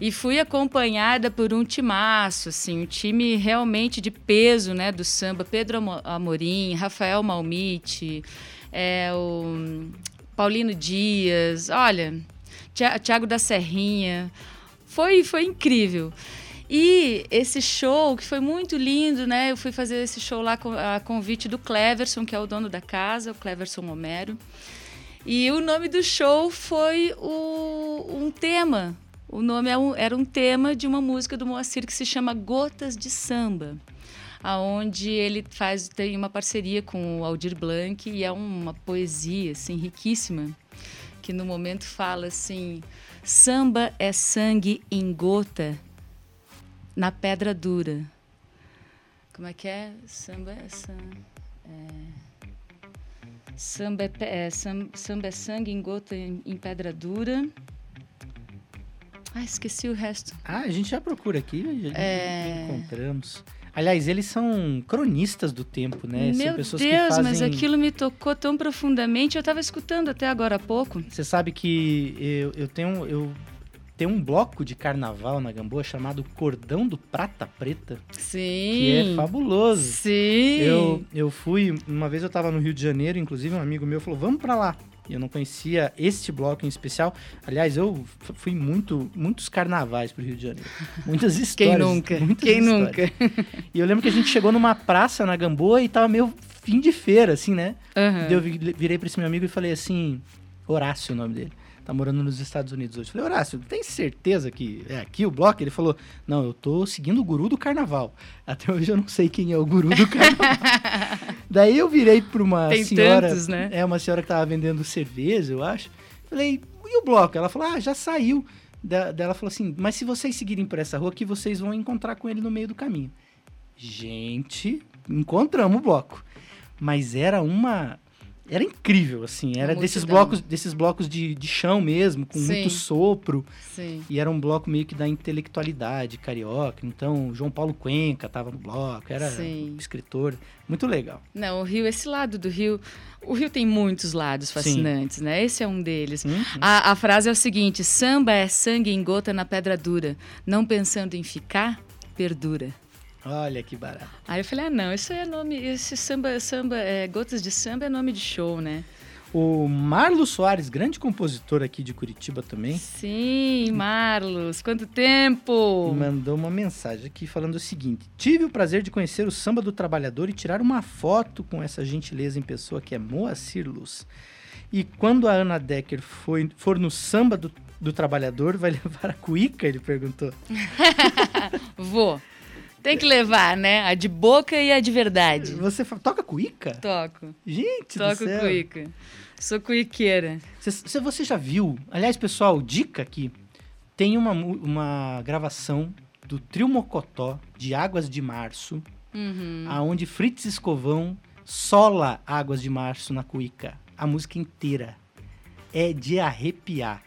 E fui acompanhada por um timaço, assim, um time realmente de peso, né, do samba. Pedro Amo- Amorim, Rafael Malmite, é, o Paulino Dias, olha, Tia- Tiago da Serrinha. Foi, foi incrível. E esse show, que foi muito lindo, né? Eu fui fazer esse show lá com- a convite do Cleverson, que é o dono da casa, o Cleverson Homero. E o nome do show foi o, um tema. O nome é um- era um tema de uma música do Moacir que se chama Gotas de Samba, aonde ele faz tem uma parceria com o Aldir Blanc e é uma poesia assim riquíssima que no momento fala assim: samba é sangue em gota na pedra dura. Como é que é? Samba é sangue. Samba é, pe- é, sam- samba é sangue em gota em pedra dura. Ah, esqueci o resto. Ah, a gente já procura aqui, já, É. encontramos. Aliás, eles são cronistas do tempo, né? são Meu pessoas Deus, que fazem... mas aquilo me tocou tão profundamente. Eu estava escutando até agora há pouco. Você sabe que eu, eu tenho. Eu tem um bloco de carnaval na Gamboa chamado Cordão do Prata Preta, Sim. que é fabuloso. Sim. Eu, eu fui, uma vez eu tava no Rio de Janeiro, inclusive um amigo meu falou, vamos pra lá. E Eu não conhecia este bloco em especial. Aliás, eu fui muito, muitos carnavais pro Rio de Janeiro. Muitas histórias. Quem nunca? Quem histórias. nunca? E eu lembro que a gente chegou numa praça na Gamboa e tava meio fim de feira, assim, né? Daí Eu vi- virei pra esse meu amigo e falei assim, Horácio é o nome dele. Tá morando nos Estados Unidos hoje. Falei, Horácio, tem certeza que é aqui o bloco? Ele falou, não, eu tô seguindo o guru do carnaval. Até hoje eu não sei quem é o guru do carnaval. Daí eu virei pra uma Tem senhora. tantos, né? É, uma senhora que tava vendendo cerveja, eu acho. Falei, e o bloco? Ela falou, ah, já saiu. Da, daí ela falou assim, mas se vocês seguirem por essa rua aqui, vocês vão encontrar com ele no meio do caminho. Gente, encontramos o bloco. Mas era uma. Era incrível, assim. Era desses blocos, desses blocos de, de chão mesmo, com Sim. muito sopro. Sim. E era um bloco meio que da intelectualidade carioca. Então, João Paulo Cuenca tava no bloco, era Sim. um escritor. Muito legal. Não, o Rio, esse lado do Rio. O Rio tem muitos lados fascinantes, né? Esse é um deles. Hum? A, a frase é o seguinte: samba é sangue em gota na pedra dura. Não pensando em ficar, perdura. Olha que barato. Aí eu falei, ah, não, isso é nome. Esse samba, samba, é, gotas de samba é nome de show, né? O Marlo Soares, grande compositor aqui de Curitiba também, Sim, Marlos, quanto tempo! mandou uma mensagem aqui falando o seguinte: Tive o prazer de conhecer o Samba do Trabalhador e tirar uma foto com essa gentileza em pessoa que é Moacir Luz. E quando a Ana Decker foi, for no Samba do, do Trabalhador, vai levar a cuíca? Ele perguntou. Vou. Tem que levar, né? A de boca e a de verdade. Você toca cuíca? Toco. Gente Toco do céu. cuíca. Sou cuiqueira. Você, você- já viu? Aliás, pessoal, dica aqui. Tem uma, uma gravação do Trio Mocotó de Águas de Março, Uhum. aonde Fritz Escovão sola Águas de Março na cuíca. A música inteira. É de arrepiar.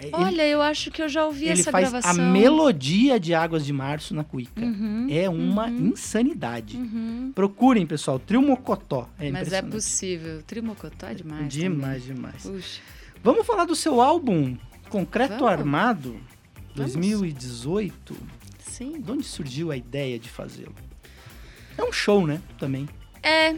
É- ele- Olha, eu acho que eu já ouvi ele essa faz gravação. a melodia de Águas de Março na cuíca. Uhum, É uma uhum. insanidade. uhum. Procurem, pessoal. Trio Mocotó. É Mas é possível. Trimocotó é demais. Demais, demais. também. Puxa. Vamos falar do seu álbum Concreto Vamos. Armado, Vamos. 2018. Sim. De onde surgiu a ideia de fazê-lo? É um show, né? Também. É.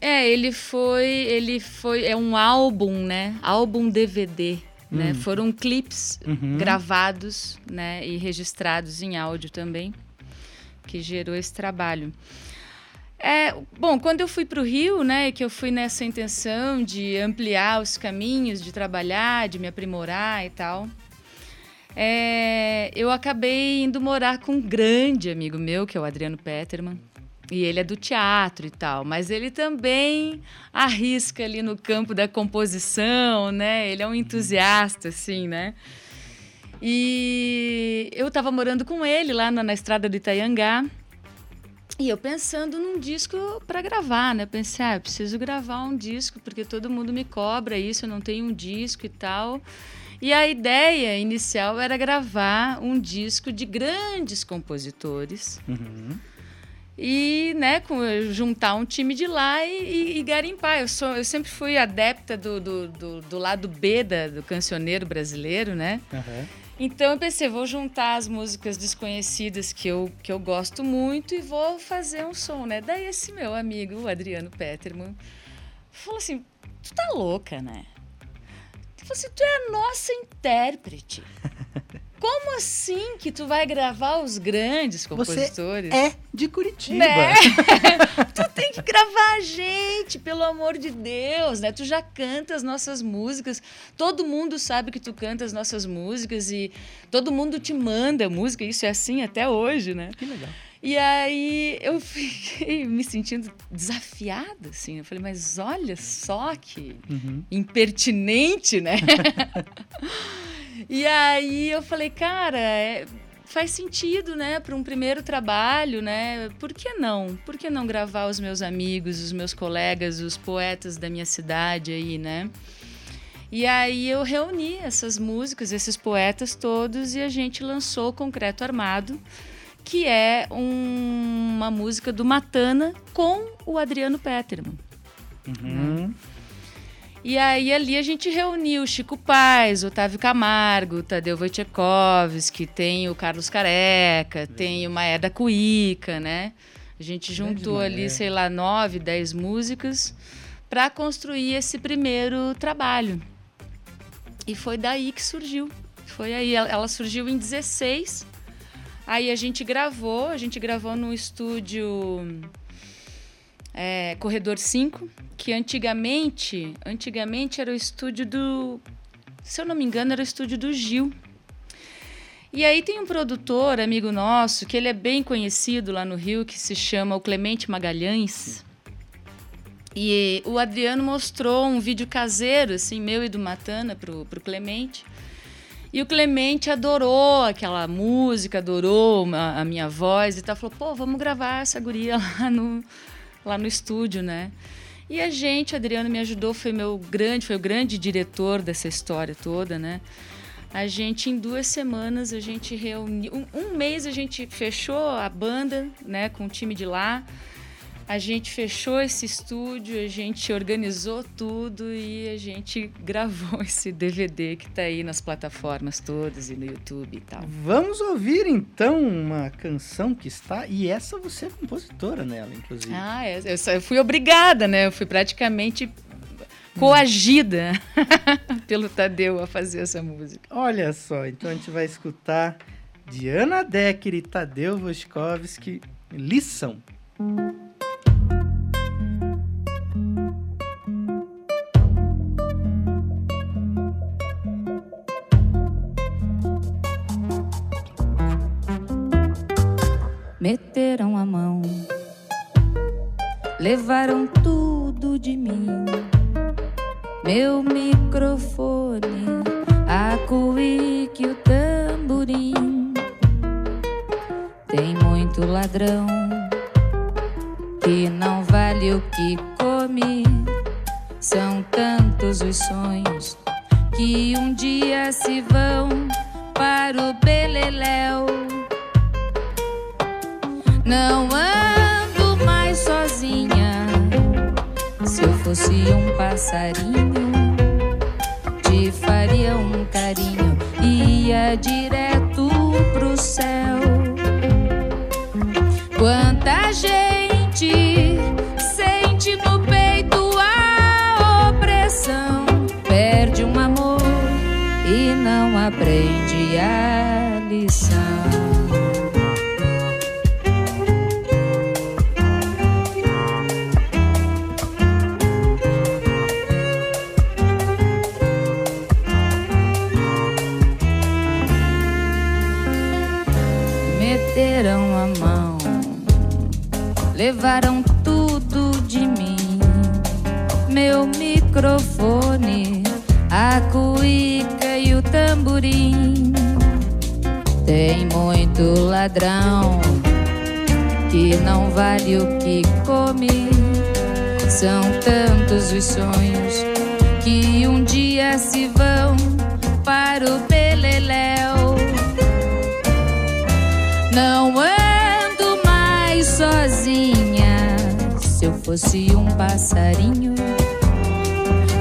É, ele foi. Ele foi. É um álbum, né? Álbum DVD. Né? Hum. Foram clipes Uhum. gravados né? e registrados em áudio também, que gerou esse trabalho. É, bom, quando eu fui para o Rio, né, que eu fui nessa intenção de ampliar os caminhos, de trabalhar, de me aprimorar e tal, é, eu acabei indo morar com um grande amigo meu, que é o Adriano Peterman. E ele é do teatro e tal, mas ele também arrisca ali no campo da composição, né? Ele é um entusiasta, assim, né? E eu estava morando com ele lá na, na estrada do Itaiangá. E eu pensando num disco para gravar, né? Eu pensei, ah, eu preciso gravar um disco, porque todo mundo me cobra isso, eu não tenho um disco e tal. E a ideia inicial era gravar um disco de grandes compositores Uhum. E né, com, juntar um time de lá e, e- e garimpar. Eu, sou, eu sempre fui adepta do, do, do, do lado B da, do cancioneiro brasileiro, né? Aham. Então eu pensei, vou juntar as músicas desconhecidas que eu, que eu gosto muito e vou fazer um som, né? Daí esse meu amigo, o Adriano Peterman, falou assim, tu tá louca, né? Ele falou assim, tu é a nossa intérprete. Como assim que tu vai gravar os grandes compositores? É de Curitiba. Né? tu tem que gravar a gente, pelo amor de Deus, né? Tu já canta as nossas músicas, todo mundo sabe que tu canta as nossas músicas e todo mundo te manda música, isso é assim até hoje, né? Que legal. E aí eu fiquei me sentindo desafiada, assim. Eu falei, mas olha só que Uhum. impertinente, né? e aí eu falei, cara, é- faz sentido, né, para um primeiro trabalho, né? Por que não? Por que não gravar os meus amigos, os meus colegas, os poetas da minha cidade aí, né? E aí eu reuni essas músicas, esses poetas todos e a gente lançou Concreto Armado, que é um- uma música do Matana com o Adriano Peterman. Uhum. E aí ali a gente reuniu Chico Paz, Otávio Camargo, Tadeu Wojciechowski, tem o Carlos Careca, tem o Maeda Cuica, né? A gente juntou Grande ali, sei lá, nove, dez músicas para construir esse primeiro trabalho. E foi daí que surgiu. Foi aí, ela ela surgiu em 16. Aí a gente gravou, a gente gravou no estúdio é, Corredor 5, que antigamente, antigamente era o estúdio do, se eu não me engano, era o estúdio do Gil. E aí tem um produtor, amigo nosso, que ele é bem conhecido lá no Rio, que se chama o Clemente Magalhães. E o Adriano mostrou um vídeo caseiro, assim, meu e do Matana, pro, pro Clemente. E o Clemente adorou aquela música, adorou a, a minha voz e tal. Falou, pô, vamos gravar essa guria lá no, lá no estúdio, né? E a gente, Adriano me ajudou, foi meu grande, foi o grande diretor dessa história toda, né? A gente, em duas semanas, a gente reuniu. Um, um mês a gente fechou a banda, né, com o time de lá. A gente fechou esse estúdio, a gente organizou tudo e a gente gravou esse DVD que tá aí nas plataformas todas e no YouTube e tal. Vamos ouvir então uma canção que está. E essa você é compositora nela, inclusive. Ah, é, eu, eu fui obrigada, né? Eu fui praticamente coagida pelo Tadeu a fazer essa música. Olha só, então a gente vai escutar Diana Decker e Tadeu Voskowski, Lição. Meteram a mão, levaram tudo de mim. Meu microfone, a cuíca e o tamborim. Tem muito ladrão que não vale o que come. São tantos os sonhos que um dia se vão para o beleléu. Não ando mais sozinha. Se eu fosse um passarinho, te faria um carinho ia direto pro céu. Quanta gente sente no peito a opressão, perde um amor e não aprende a levaram tudo de mim. Meu microfone, a cuíca e o tamborim. Tem muito ladrão que não vale o que come. São tantos os sonhos que um dia se vão para o beleléu. Não ando fosse um passarinho,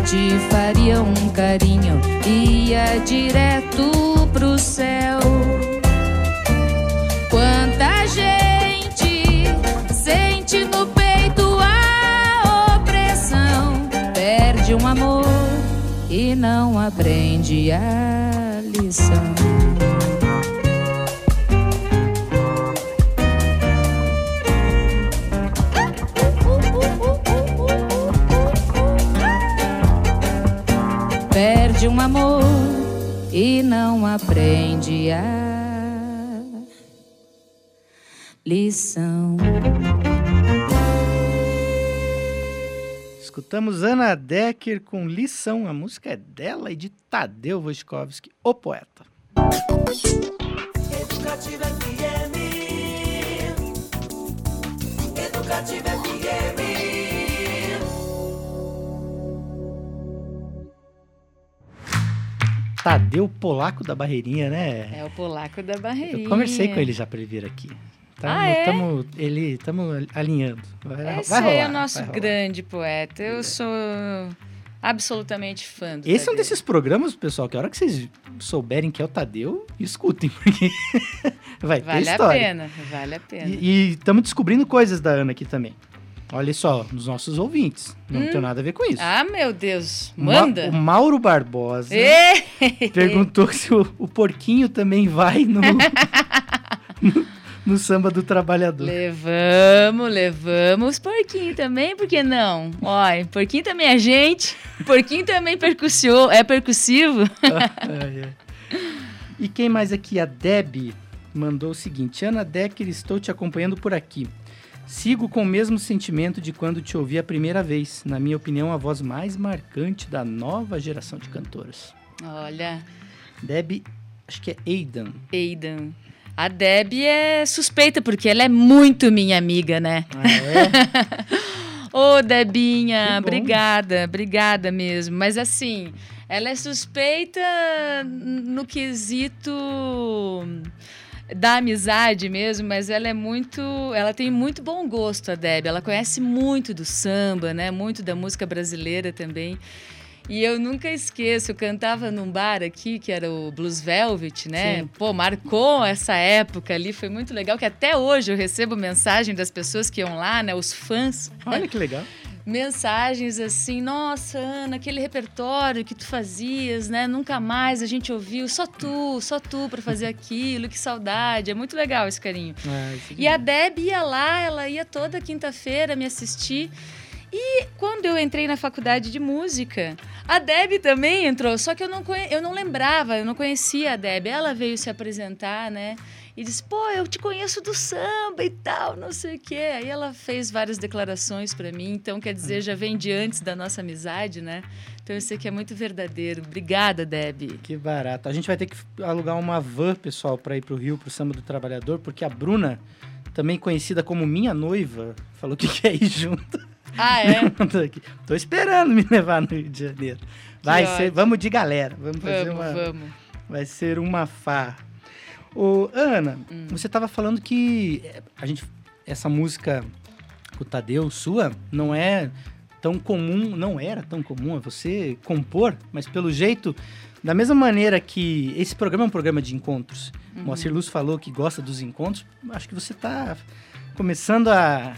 te faria um carinho, ia direto pro céu. Quanta gente sente no peito a opressão, perde um amor e não aprende a lição. Lição. Escutamos Ana Decker com Lição. A música é dela e de Tadeu Voskowski, o poeta. Educativa FM. Educativa FM. Tadeu Polaco da Barreirinha, né? É o polaco da barreirinha. Eu conversei com ele já pra ele vir aqui. Tamo, Ah, é? tamo- ele, estamos alinhando. Vai, Esse vai rolar, aí é o nosso grande poeta. Eu sou absolutamente fã do Esse é um Tadeu. desses programas, pessoal, que a hora que vocês souberem que é o Tadeu, escutem, porque vai ter Vale a história. pena, vale a pena. E estamos descobrindo coisas da Ana aqui também. Olha só, nos nossos ouvintes. Não tem nada a ver com isso. Ah, meu Deus, O Ma- manda! O Mauro Barbosa perguntou se o, o porquinho também vai no, no, no samba do trabalhador. Levamos, levamos os porquinhos também, por que não? Olha, porquinho também é gente, porquinho também percussio, é percussivo. Ai, ai. E quem mais aqui? A Deb mandou o seguinte: Ana Decker, estou te acompanhando por aqui. Sigo com o mesmo sentimento de quando te ouvi a primeira vez. Na minha opinião, a voz mais marcante da nova geração de cantoras. Olha, Deb, acho que é Aidan. Aidan. A Deb é suspeita, porque ela é muito minha amiga, né? Ah, é? Ô, Debinha, obrigada, obrigada mesmo. Mas assim, ela é suspeita no quesito da amizade mesmo, mas ela é muito, ela tem muito bom gosto, a Deb. Ela conhece muito do samba, né? Muito da música brasileira também. E eu nunca esqueço, eu cantava num bar aqui, que era o Blues Velvet, né? Sim. Pô, marcou essa época ali, foi muito legal, que até hoje eu recebo mensagem das pessoas que iam lá, né? Os fãs Olha que legal. mensagens assim, nossa, Ana, aquele repertório que tu fazias, né? Nunca mais a gente ouviu, só tu, só tu para fazer aquilo, que saudade. É muito legal esse carinho. Isso é E a Deb ia lá, ela ia toda quinta-feira me assistir. E quando eu entrei na faculdade de música, a Deb também entrou, só que eu não, eu não lembrava, eu não conhecia a Deb. Ela veio se apresentar, né? E disse, pô, eu te conheço do samba e tal, não sei o quê. Aí ela fez várias declarações pra mim, então quer dizer, já vem de antes da nossa amizade, né? Então sei que é muito verdadeiro. Obrigada, Deb. Que barato. A gente vai ter que alugar uma van, pessoal, para ir pro Rio, pro Samba do Trabalhador, porque a Bruna, também conhecida como minha noiva, falou que quer ir junto. Ah, é? Tô aqui. Tô esperando me levar no Rio de Janeiro. Vai ser, ótimo. vamos de galera. Vamos fazer vamos, uma, vamos. vai ser uma farra. Ô, Ana, Hum. você tava falando que eh, a gente essa música o Tadeu sua não é tão comum, não era tão comum você compor, mas pelo jeito da mesma maneira que esse programa é um programa de encontros. Uhum. Moacir Luz falou que gosta dos encontros. Acho que você tá começando a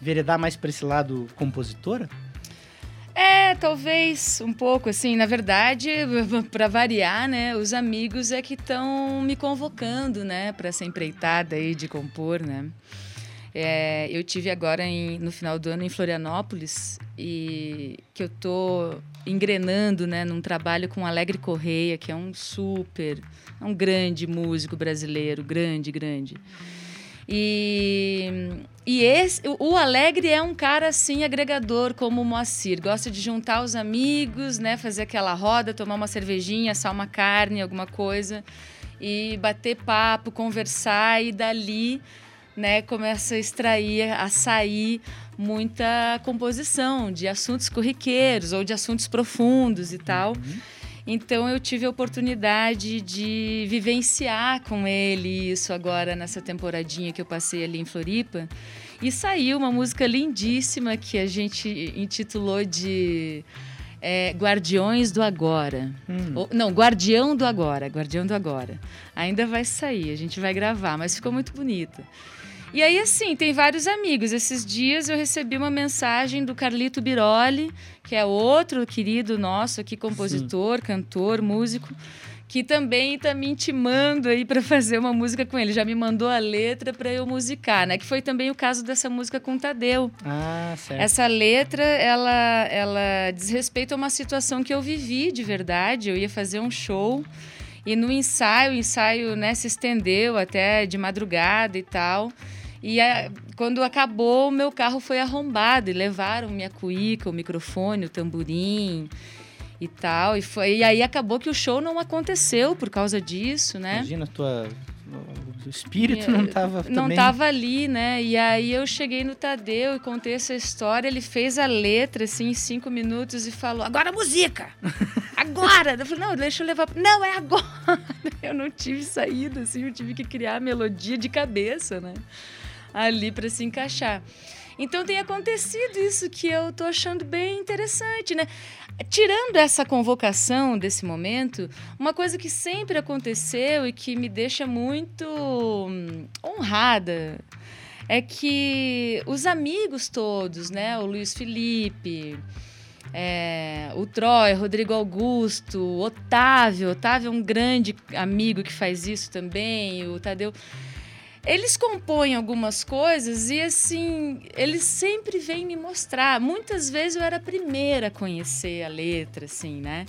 veredar mais para esse lado compositora. É, talvez um pouco, assim. Na verdade, para variar, né? Os amigos é que estão me convocando, né? Para essa empreitada aí de compor, né? É, eu tive agora em- no final do ano em Florianópolis e que eu tô engrenando, né? Num trabalho com Alegre Correia, que é um super, é um grande músico brasileiro, grande, grande. E, e esse, o- Alegre é um cara assim agregador como o Moacir, gosta de juntar os amigos, né, fazer aquela roda, tomar uma cervejinha, assar uma carne, alguma coisa e bater papo, conversar e dali, né, começa a extrair, a sair muita composição de assuntos corriqueiros ou de assuntos profundos e tal. Então eu tive a oportunidade de vivenciar com ele isso agora nessa temporadinha que eu passei ali em Floripa. E saiu uma música lindíssima que a gente intitulou de é, Guardiões do Agora. Hum. Ou- não, Guardião do Agora, Guardião do Agora. Ainda vai sair, a gente vai gravar, mas ficou muito bonita. E aí, assim, tem vários amigos. Esses dias eu recebi uma mensagem do Carlito Biroli, que é outro querido nosso aqui, compositor, cantor, músico, que também está me intimando aí para fazer uma música com ele. Já me mandou a letra para eu musicar, né? Que foi também o caso dessa música com o Tadeu. Ah, certo. Essa letra, ela, ela diz respeito a uma situação que eu vivi de verdade. Eu ia fazer um show e no ensaio, o ensaio né, se estendeu até de madrugada e tal. E a- quando acabou, o meu carro foi arrombado e levaram minha cuíca, o microfone, o tamborim e tal. E, foi, e aí acabou que o show não aconteceu por causa disso, né? Imagina, a tua, o espírito não estava Não também... tava ali, né? E aí eu cheguei no Tadeu e contei essa história. Ele fez a letra, assim, em cinco minutos e falou: agora música! Agora! Eu falei, não, deixa eu levar. Não, é agora! Eu não tive saída, assim, eu tive que criar a melodia de cabeça, né? Ali para se encaixar. Então tem acontecido isso que eu tô achando bem interessante, né? Tirando essa convocação desse momento, uma coisa que sempre aconteceu e que me deixa muito hum, honrada é que os amigos todos, né? O Luiz Felipe, é, o Troy, Rodrigo Augusto, Otávio. Otávio é um grande amigo que faz isso também, o Tadeu. Eles compõem algumas coisas e, assim, eles sempre vêm me mostrar. Muitas vezes eu era a primeira a conhecer a letra, assim, né?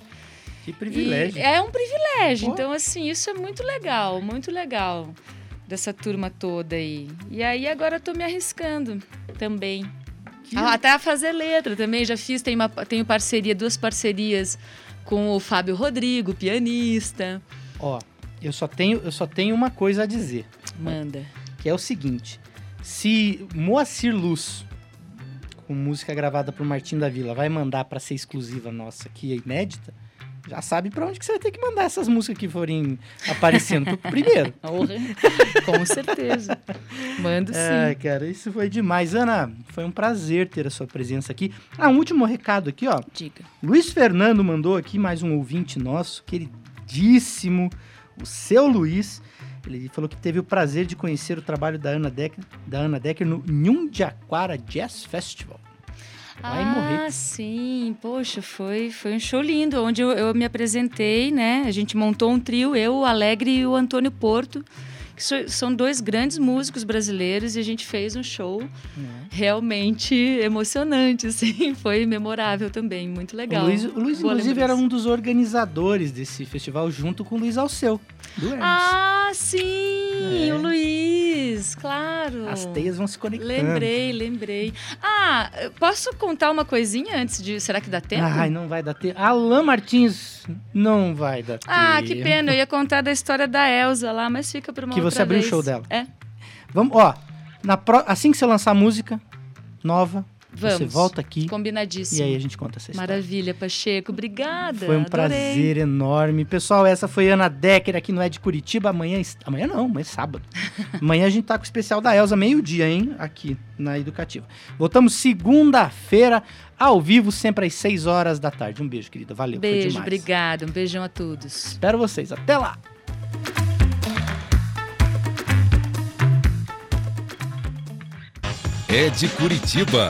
Que privilégio. E é um privilégio. Pô. Então, assim, isso é muito legal, muito legal dessa turma toda aí. E aí agora eu tô me arriscando também. Que- Até a fazer letra também, já fiz, tenho, uma, tenho parceria, duas parcerias com o Fábio Rodrigo, pianista. Ó, eu só tenho, eu só tenho uma coisa a dizer, Manda. que é o seguinte: se Moacir Luz, com música gravada por Martim da Vila, vai mandar pra ser exclusiva nossa aqui, inédita, já sabe pra onde que você vai ter que mandar essas músicas que forem aparecendo. Primeiro. Com certeza. Mando sim. Ai, cara, isso foi demais. Ana, foi um prazer ter a sua presença aqui. Ah, um último recado aqui, ó. Diga. Luiz Fernando mandou aqui mais um ouvinte nosso, queridíssimo, o seu Luiz. Ele falou que teve o prazer de conhecer o trabalho da Ana Decker, da Ana Decker no Nhundiaquara Jazz Festival. Em ah, Morretes. sim. Poxa, foi, foi um show lindo, onde eu, eu me apresentei, né? A gente montou um trio, eu, o Alegre e o Antônio Porto, que são dois grandes músicos brasileiros, e a gente fez um show realmente emocionante, assim. Foi memorável também, muito legal. O Luiz, o Luiz inclusive, era um dos organizadores desse festival, junto com o Luiz Alceu, do Hermes. Ah, sim! É. O Luiz, claro. As teias vão se conectando. Lembrei, lembrei. Ah, posso contar uma coisinha antes de. Será que dá tempo? Ai, não vai dar tempo. Alan Martins, não vai dar tempo. Ah, que pena. Eu ia contar da história da Elsa lá, mas fica pra uma Que outra você abriu o show dela. É. Vamos, ó, na pro- assim que você lançar a música nova, você Vamos. volta aqui Combinadíssimo. e aí a gente conta essa história. Maravilha, Pacheco. Obrigada. Foi um adorei. prazer enorme. Pessoal, essa foi Ana Decker aqui no É de Curitiba. Amanhã. Amanhã não, amanhã é sábado. amanhã a gente tá com o especial da Elza, meio-dia, hein? Aqui na Educativa. Voltamos segunda-feira, ao vivo, sempre às 6 horas da tarde. Um beijo, querida. Valeu. foi Beijo, demais. obrigada. Um beijão a todos. Espero vocês. Até lá. É de Curitiba.